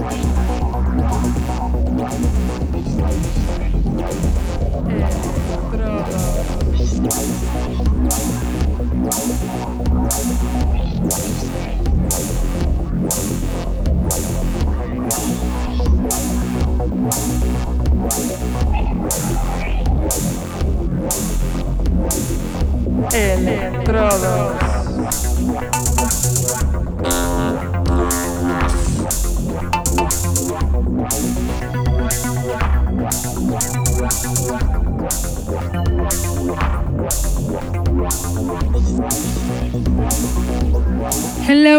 Estrada. Electrodos.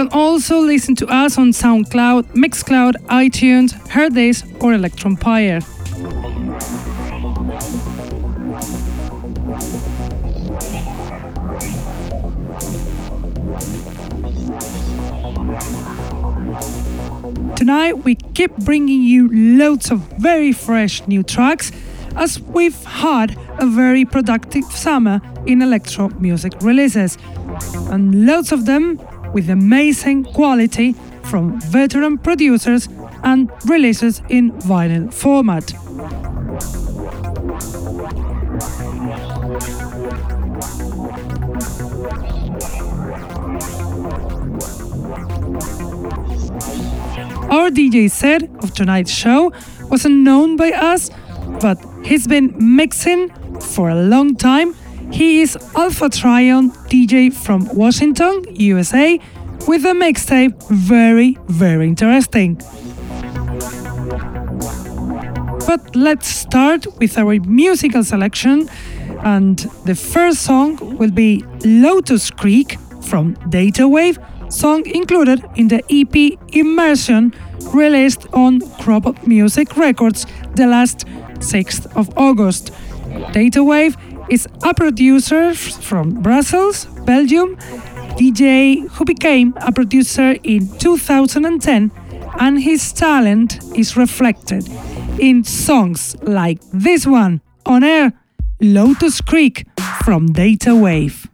Can also listen to us on SoundCloud, Mixcloud, iTunes, Hearthis, or Electronpire. Tonight we keep bringing you loads of very fresh new tracks as we've had a very productive summer in electro music releases, and loads of them with amazing quality from veteran producers and releases in vinyl format. Our DJ set of tonight's show wasn't known by us, but he's been mixing for a long time. He is Alpha Trion DJ from Washington, USA, with a mixtape very, very interesting. But let's start with our musical selection, and the first song will be Lotus Creek from Data Wave, song included in the EP Immersion released on Crop Music Records the last 6th of August. Data Wave is a producer from Brussels, Belgium, DJ who became a producer in 2010, and his talent is reflected in songs like this one on air Lotus Creek from Data Wave.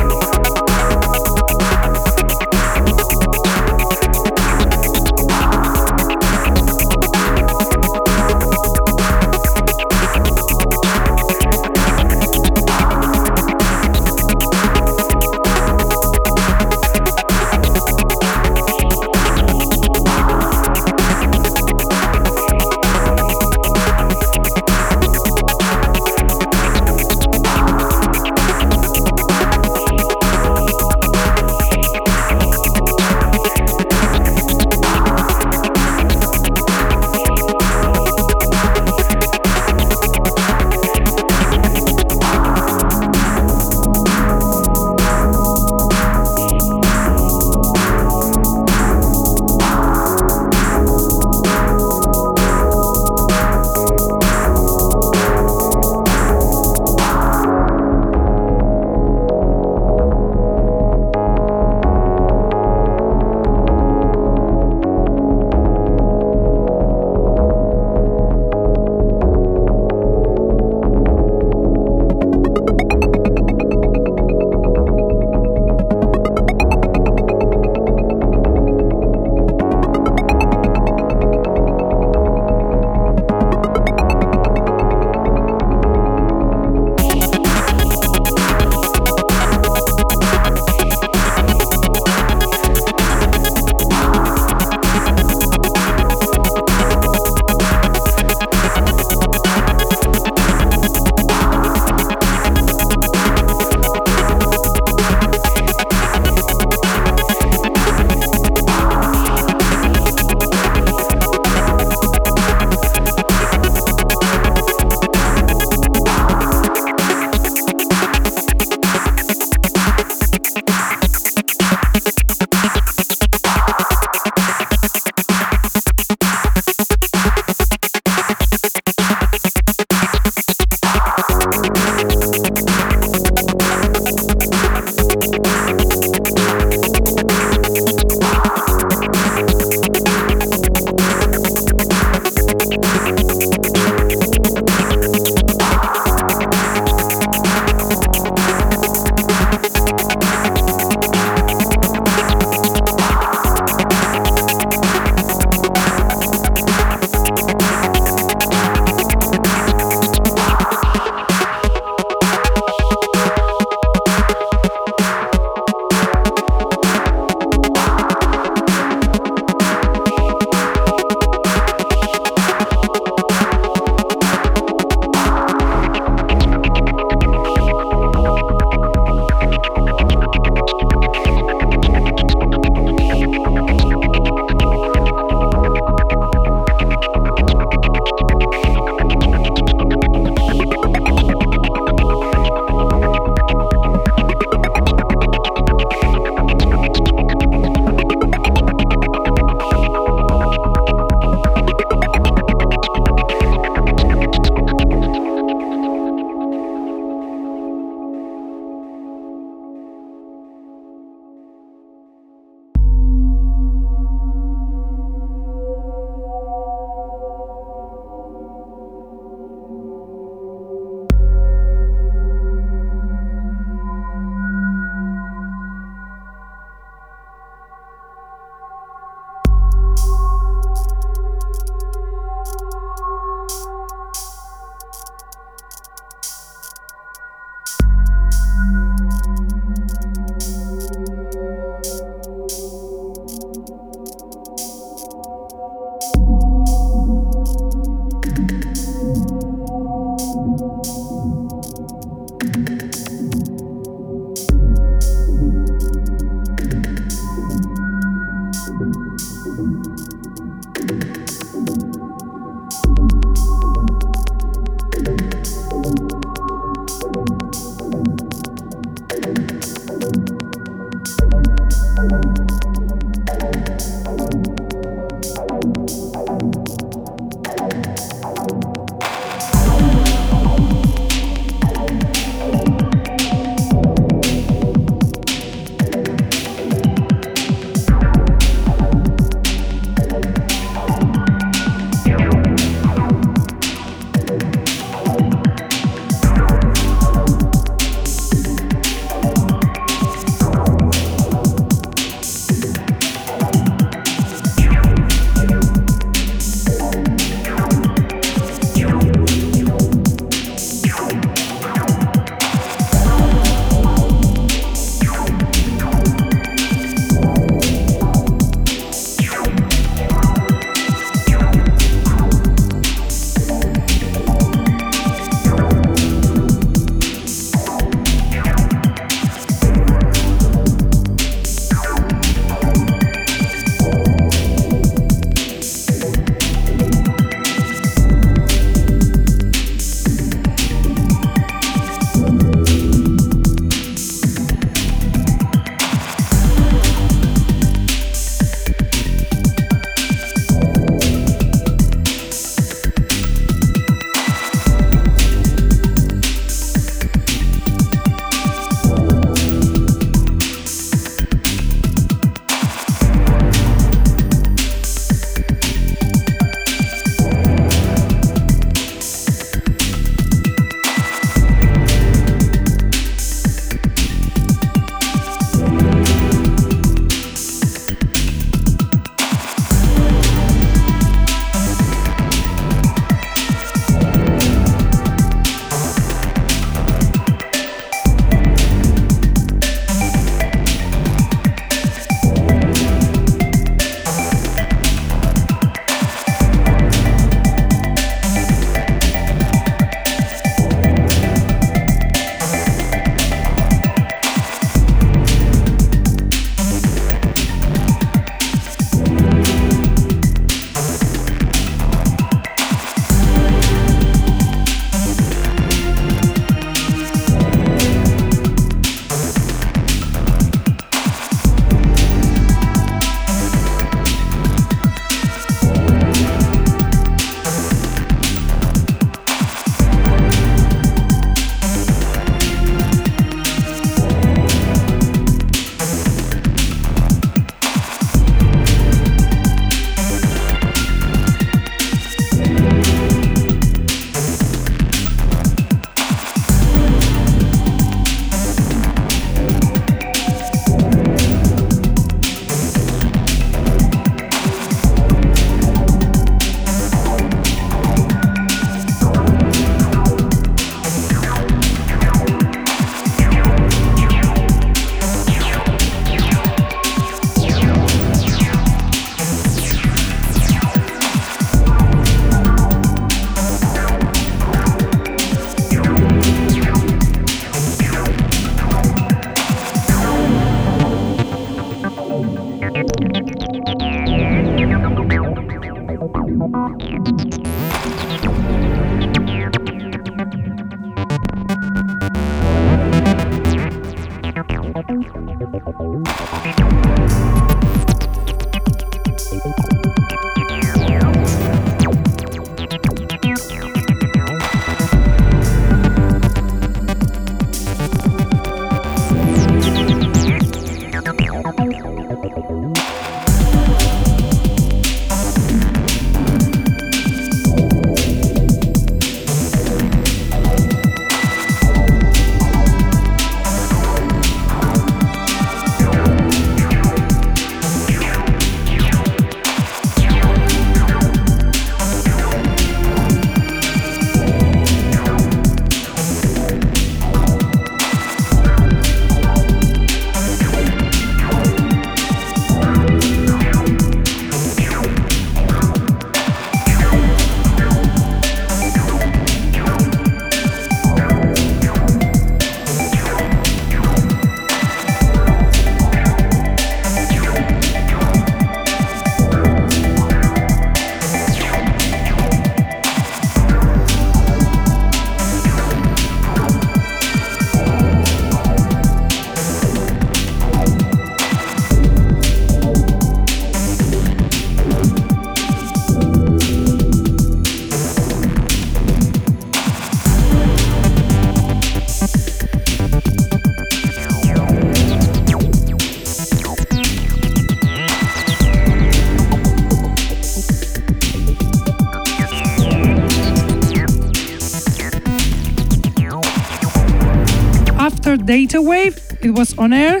Data Wave, it was on air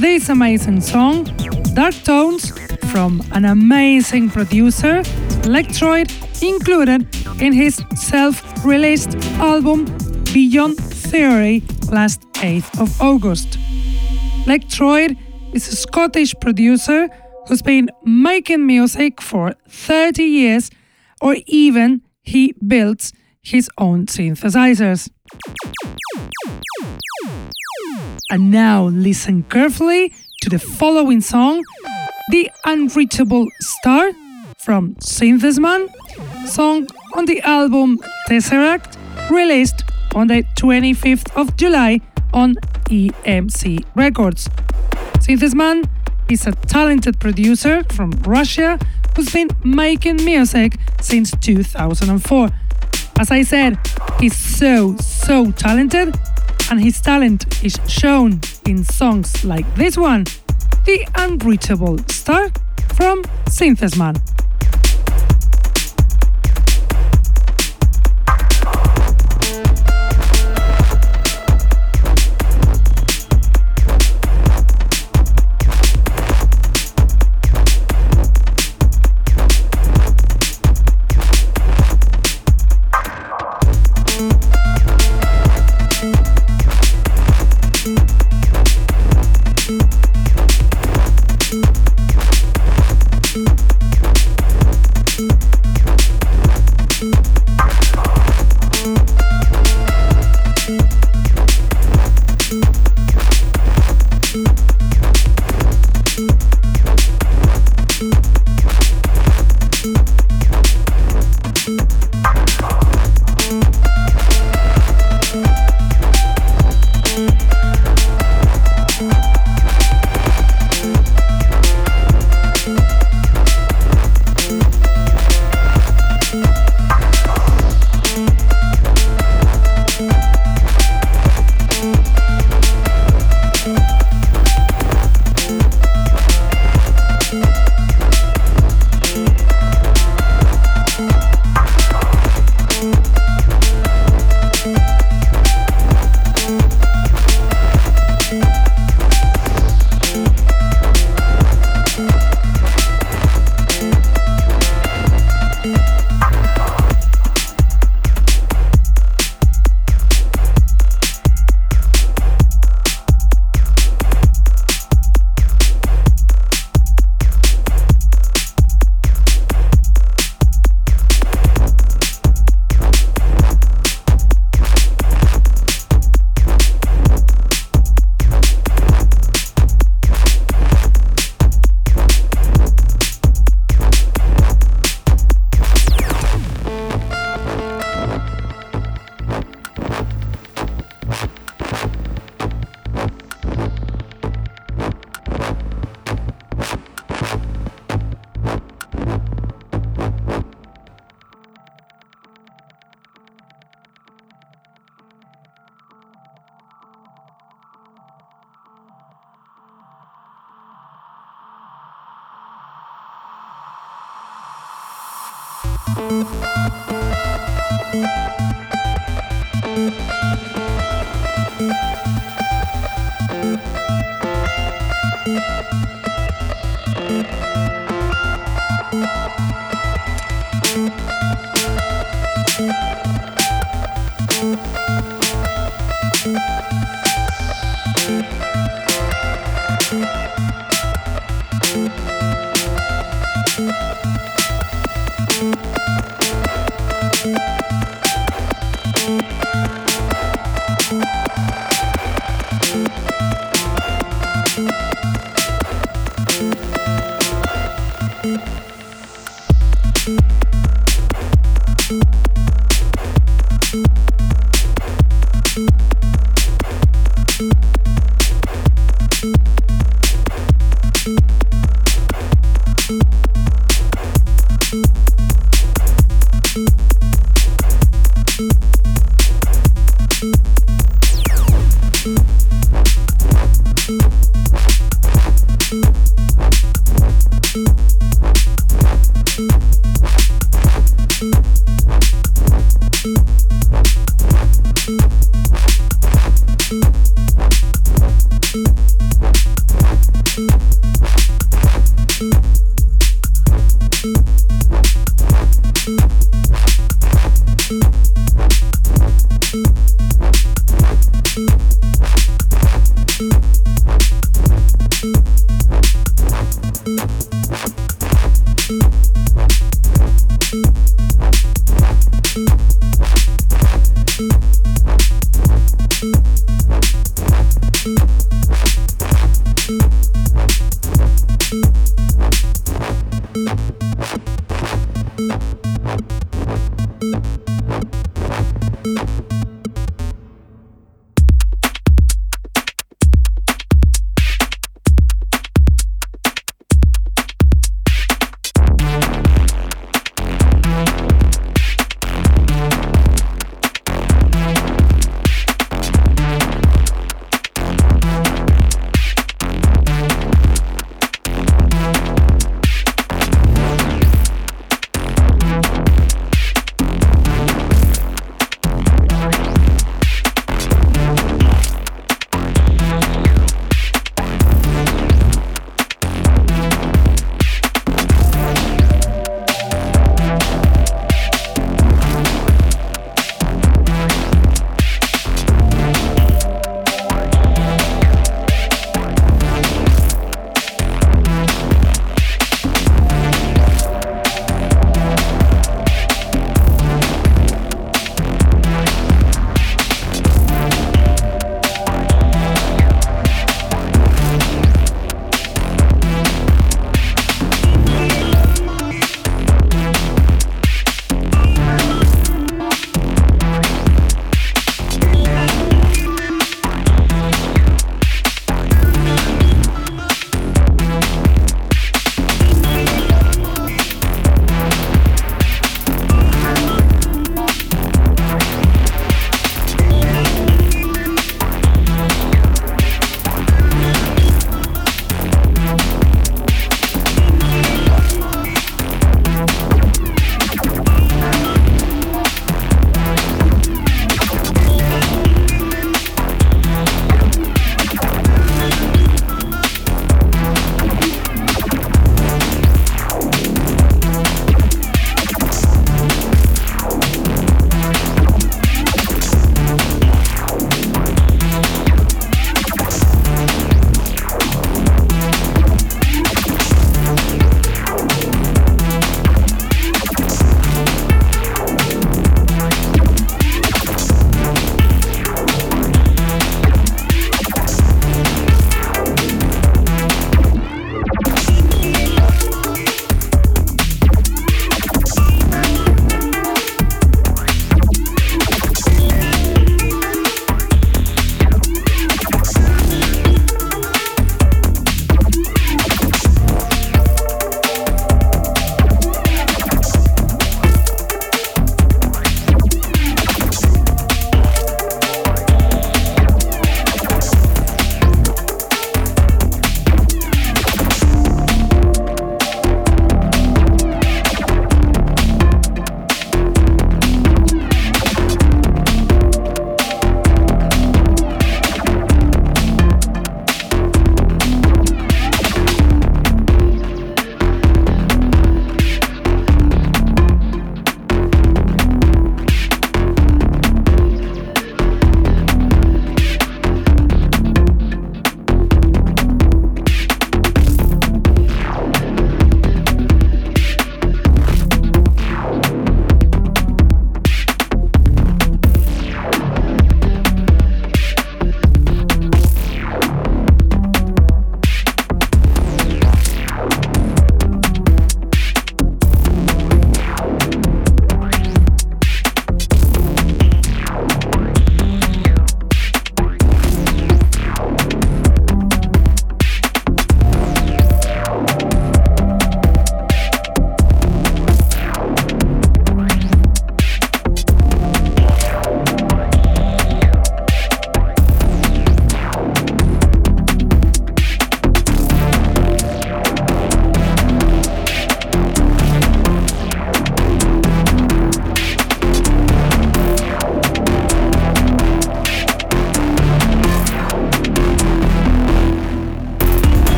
this amazing song, Dark Tones, from an amazing producer, Lectroid, included in his self released album Beyond Theory last 8th of August. Lectroid is a Scottish producer who's been making music for 30 years, or even he builds his own synthesizers. And now listen carefully to the following song, The Unreachable Star from Synthesman, song on the album Tesseract, released on the 25th of July on EMC Records. Synthesman is a talented producer from Russia who's been making music since 2004. As I said, he's so, so talented, and his talent is shown in songs like this one, The Unreachable Star from Synthesman.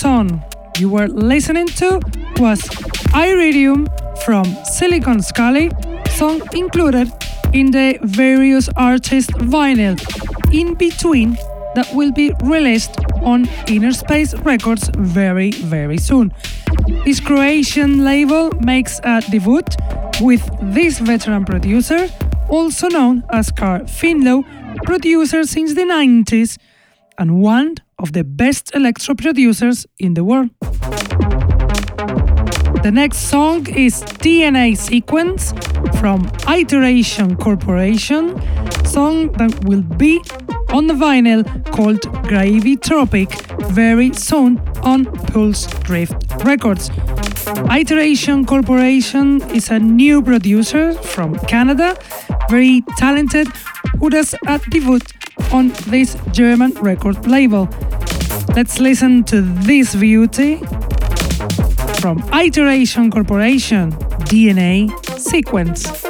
Song you were listening to was Iridium from Silicon Scally, song included in the various artist vinyl in between that will be released on Inner Space Records very, very soon. This Croatian label makes a debut with this veteran producer, also known as Carl Finlow, producer since the 90s and one of the best electro producers in the world. The next song is DNA Sequence from Iteration Corporation, song that will be on the vinyl called Gravy Tropic very soon on Pulse Drift Records. Iteration Corporation is a new producer from Canada, very talented, who does a debut on this German record label. Let's listen to this beauty from Iteration Corporation DNA Sequence.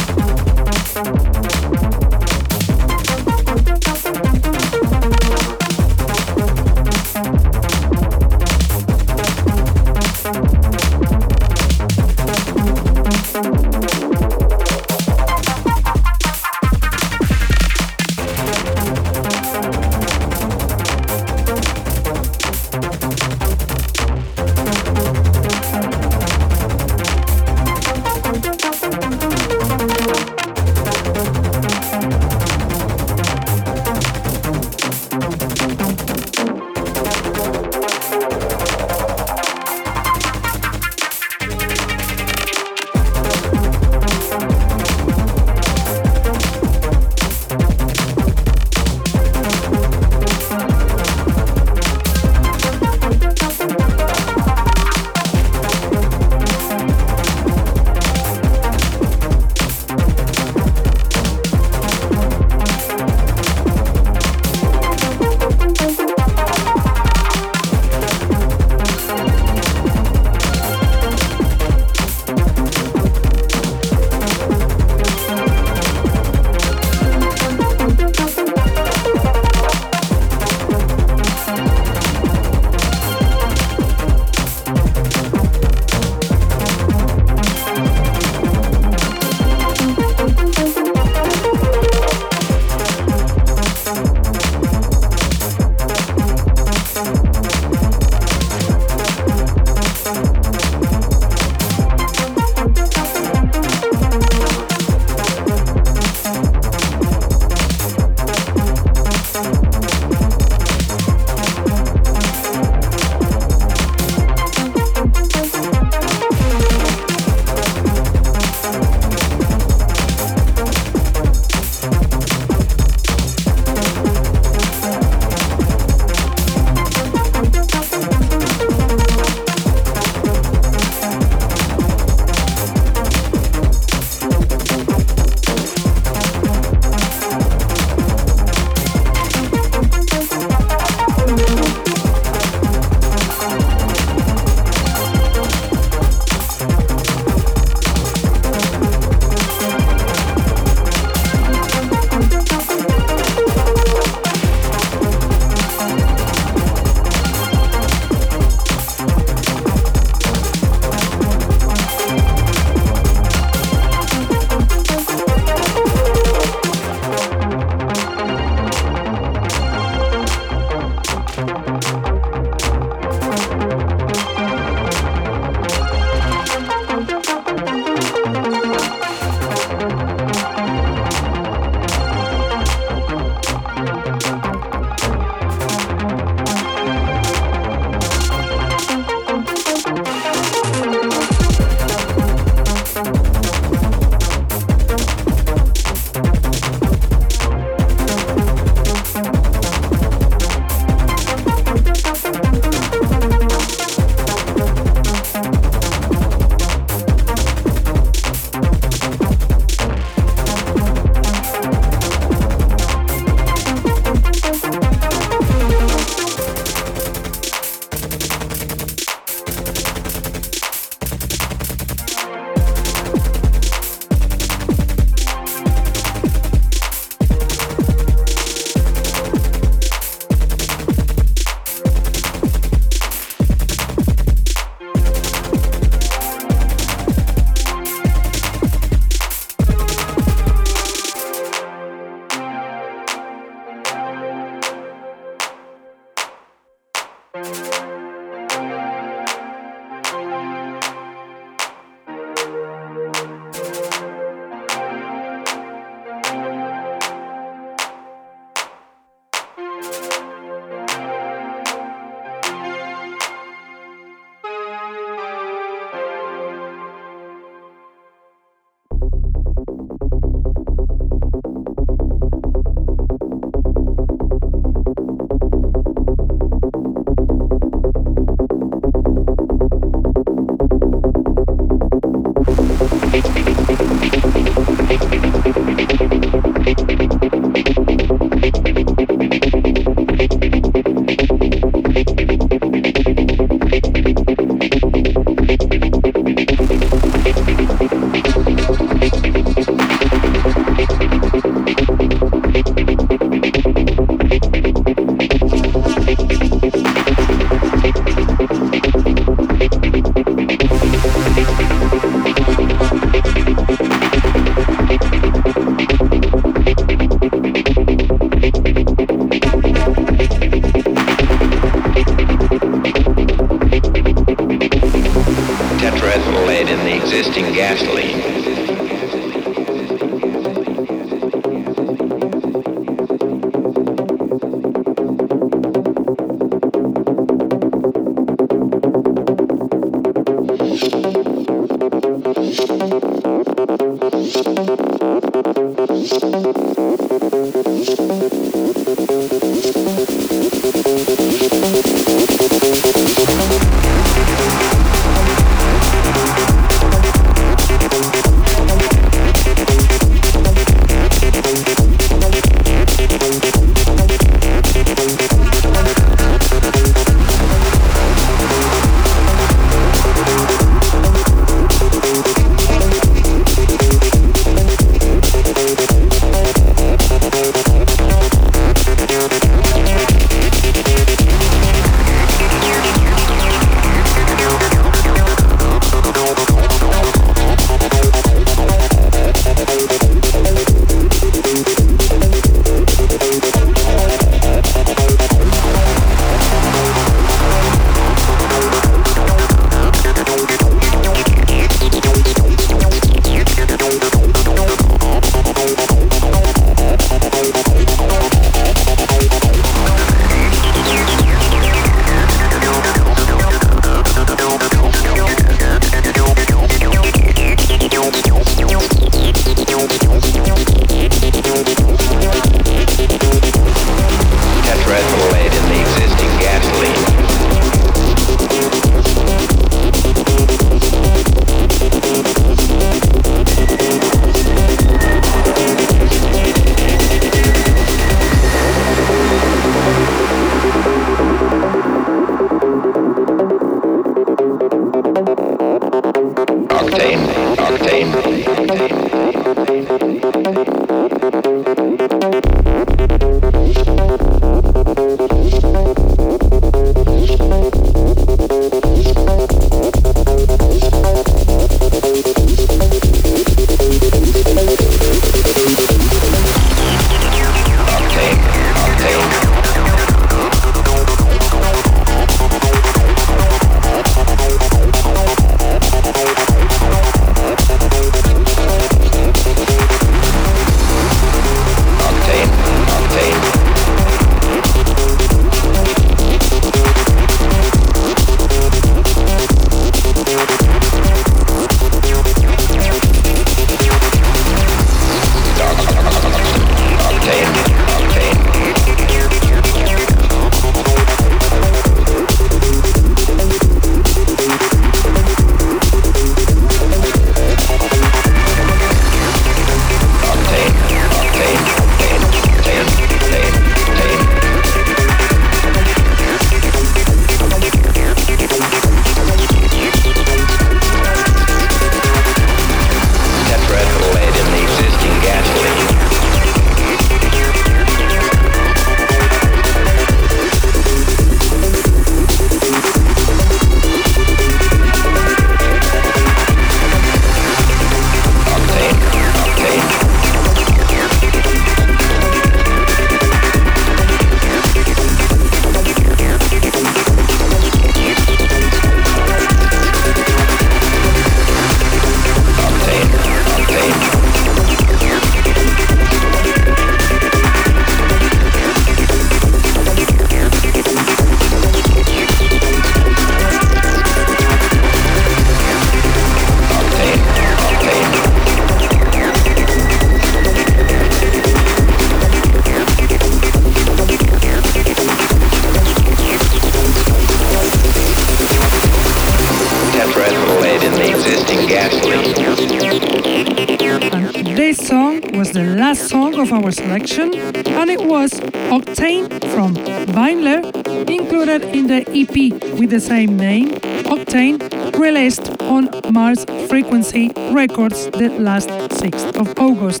Our selection, and it was Octane from Daimler, included in the EP with the same name, Octane, released on Mars Frequency Records the last 6th of August.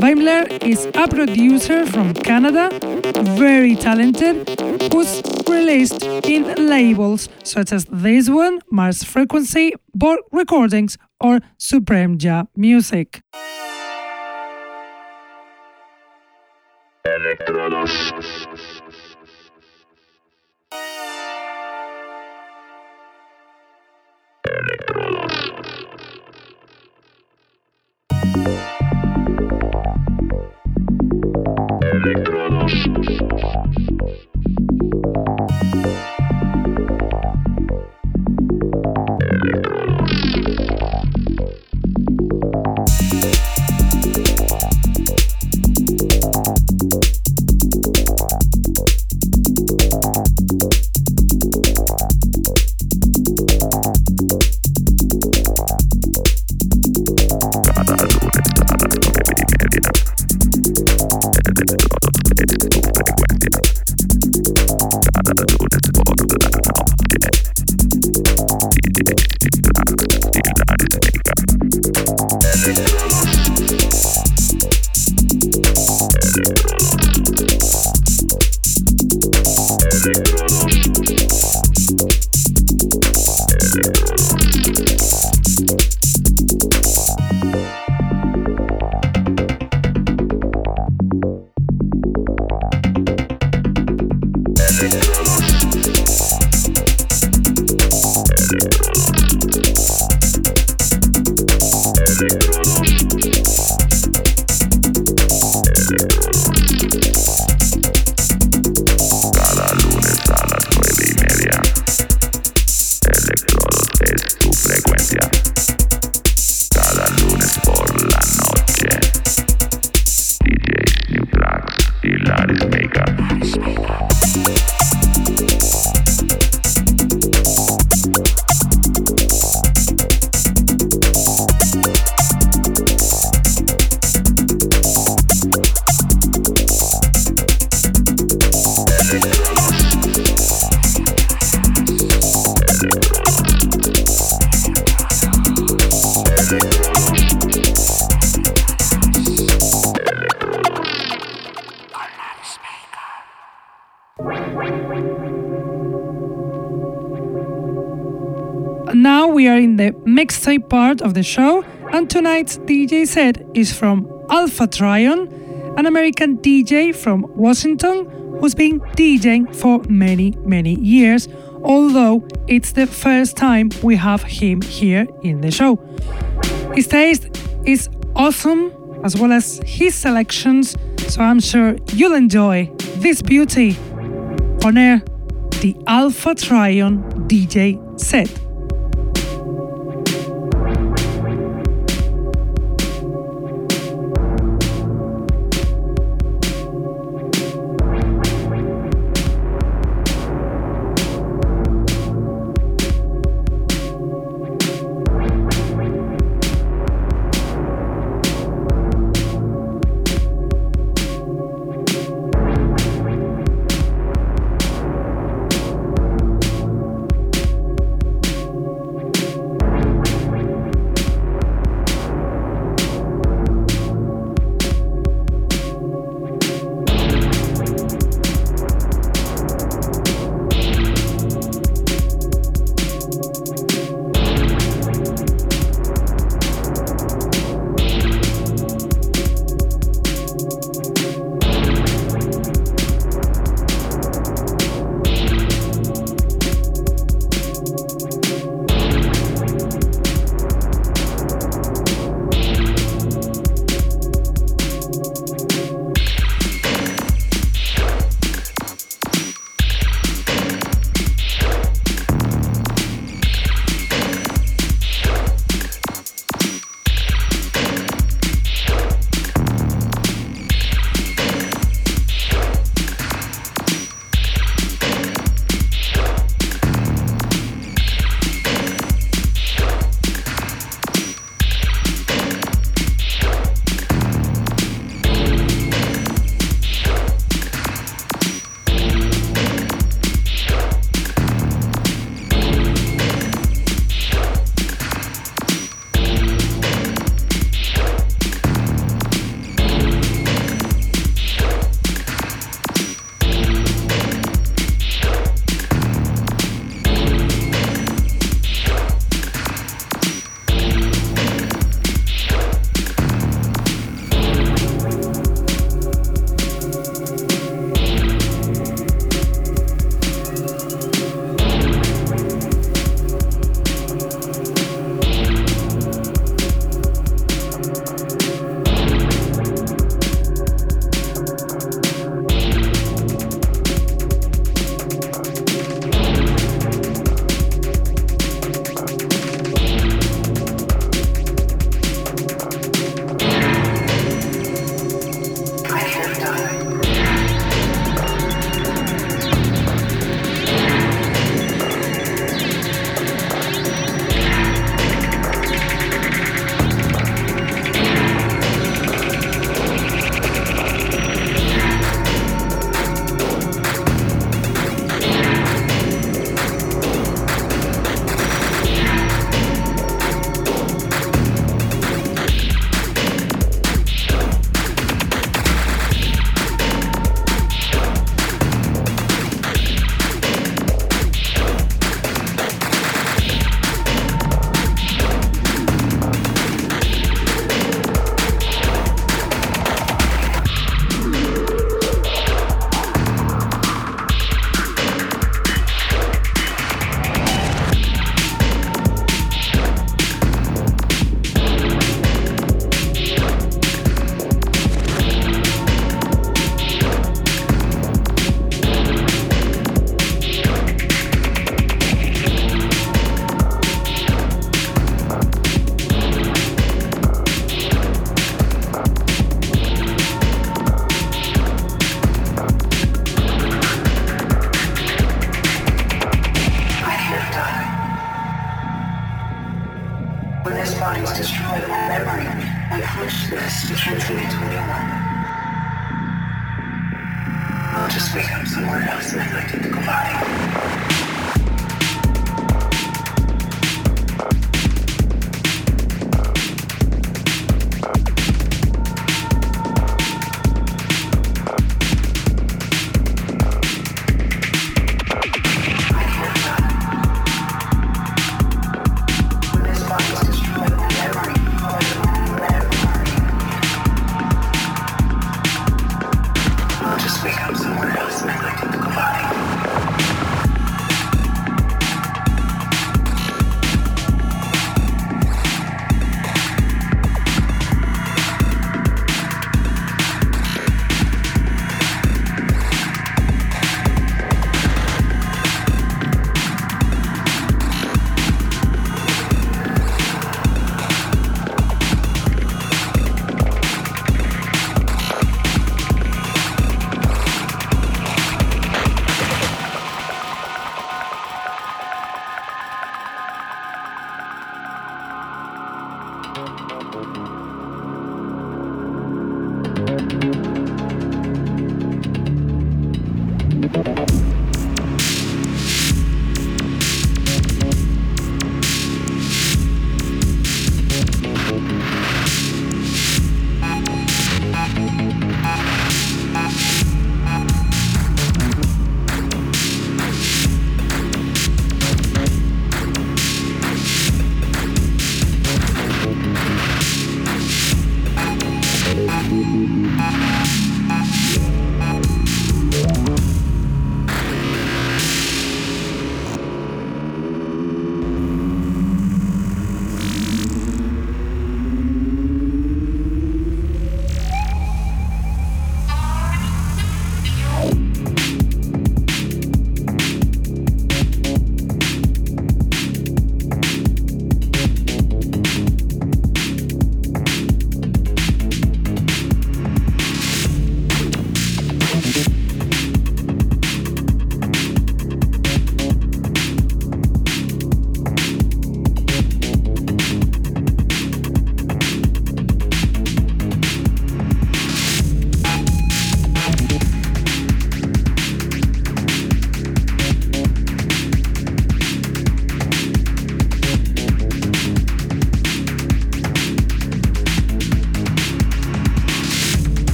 Daimler is a producer from Canada, very talented, who's released in labels such as this one, Mars Frequency, Borg Recordings, or Supreme Ja Music. Mixtape part of the show, and tonight's DJ set is from Alpha Trion, an American DJ from Washington who's been DJing for many, many years, although it's the first time we have him here in the show. His taste is awesome, as well as his selections, so I'm sure you'll enjoy this beauty on air the Alpha Trion DJ set.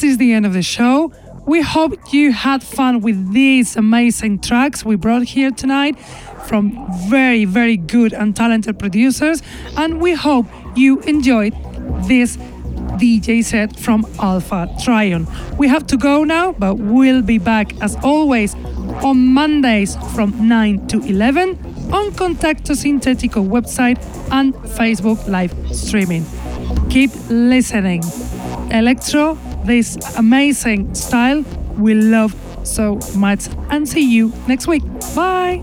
This is the end of the show. We hope you had fun with these amazing tracks we brought here tonight from very, very good and talented producers. And we hope you enjoyed this DJ set from Alpha Trion. We have to go now, but we'll be back as always on Mondays from 9 to 11 on Contacto Sintetico website and Facebook live streaming. Keep listening. Electro, this amazing style we love so much. And see you next week. Bye.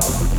Wow.